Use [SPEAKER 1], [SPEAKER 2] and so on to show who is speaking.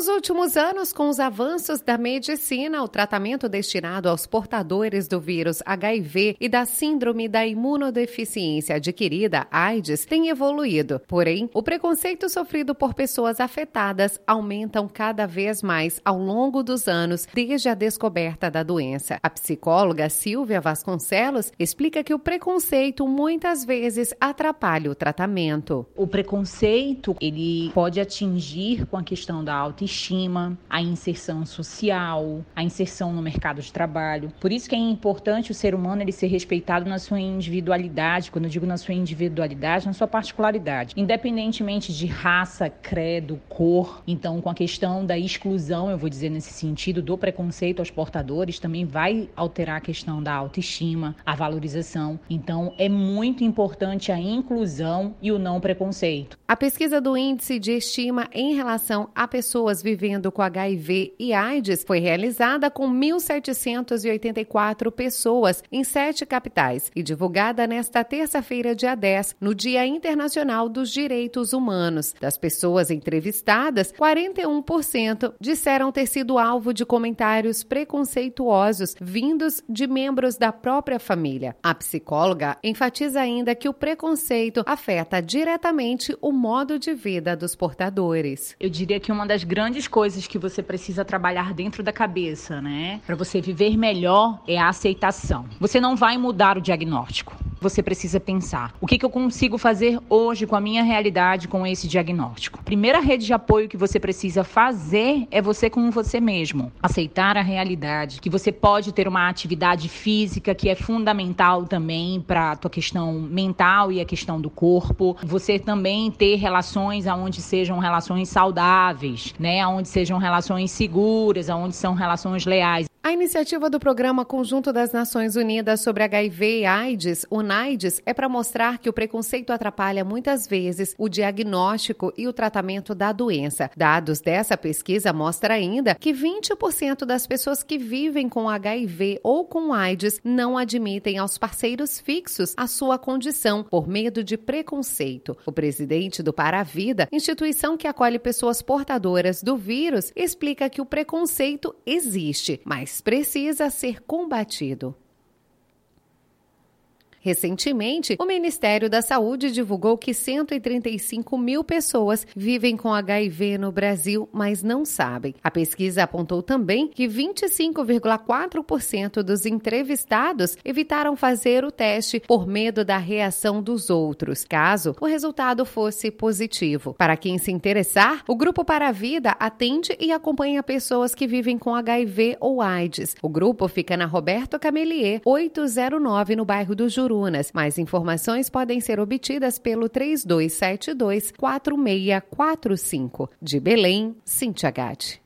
[SPEAKER 1] Nos últimos anos, com os avanços da medicina, o tratamento destinado aos portadores do vírus HIV e da síndrome da imunodeficiência adquirida, AIDS, tem evoluído. Porém, o preconceito sofrido por pessoas afetadas aumentam cada vez mais ao longo dos anos desde a descoberta da doença. A psicóloga Silvia Vasconcelos explica que o preconceito muitas vezes atrapalha o tratamento.
[SPEAKER 2] O preconceito, ele pode atingir com a questão da auto autoestima, a inserção social, a inserção no mercado de trabalho. Por isso que é importante o ser humano ele ser respeitado na sua individualidade, quando eu digo na sua individualidade, na sua particularidade, independentemente de raça, credo, cor. Então, com a questão da exclusão, eu vou dizer nesse sentido do preconceito aos portadores, também vai alterar a questão da autoestima, a valorização. Então, é muito importante a inclusão e o não preconceito.
[SPEAKER 1] A pesquisa do índice de estima em relação a pessoas pessoas vivendo com HIV e AIDS foi realizada com 1.784 pessoas em sete capitais e divulgada nesta terça-feira, dia 10, no Dia Internacional dos Direitos Humanos. Das pessoas entrevistadas, 41% disseram ter sido alvo de comentários preconceituosos vindos de membros da própria família. A psicóloga enfatiza ainda que o preconceito afeta diretamente o modo de vida dos portadores.
[SPEAKER 2] Eu diria que uma das grandes grandes coisas que você precisa trabalhar dentro da cabeça, né? Para você viver melhor é a aceitação. Você não vai mudar o diagnóstico você precisa pensar: o que, que eu consigo fazer hoje com a minha realidade, com esse diagnóstico? Primeira rede de apoio que você precisa fazer é você com você mesmo. Aceitar a realidade, que você pode ter uma atividade física que é fundamental também para a tua questão mental e a questão do corpo. Você também ter relações aonde sejam relações saudáveis, né? Aonde sejam relações seguras, aonde são relações leais.
[SPEAKER 1] A iniciativa do Programa Conjunto das Nações Unidas sobre HIV e AIDS, UNAIDS, é para mostrar que o preconceito atrapalha muitas vezes o diagnóstico e o tratamento da doença. Dados dessa pesquisa mostram ainda que 20% das pessoas que vivem com HIV ou com AIDS não admitem aos parceiros fixos a sua condição por medo de preconceito. O presidente do Paravida, instituição que acolhe pessoas portadoras do vírus, explica que o preconceito existe, mas precisa ser combatido. Recentemente, o Ministério da Saúde divulgou que 135 mil pessoas vivem com HIV no Brasil, mas não sabem. A pesquisa apontou também que 25,4% dos entrevistados evitaram fazer o teste por medo da reação dos outros, caso o resultado fosse positivo. Para quem se interessar, o Grupo Para a Vida atende e acompanha pessoas que vivem com HIV ou AIDS. O grupo fica na Roberto Camelier, 809, no bairro do Juru Jurunas. Mais informações podem ser obtidas pelo 3272 4645. De Belém, Cintia Gatti.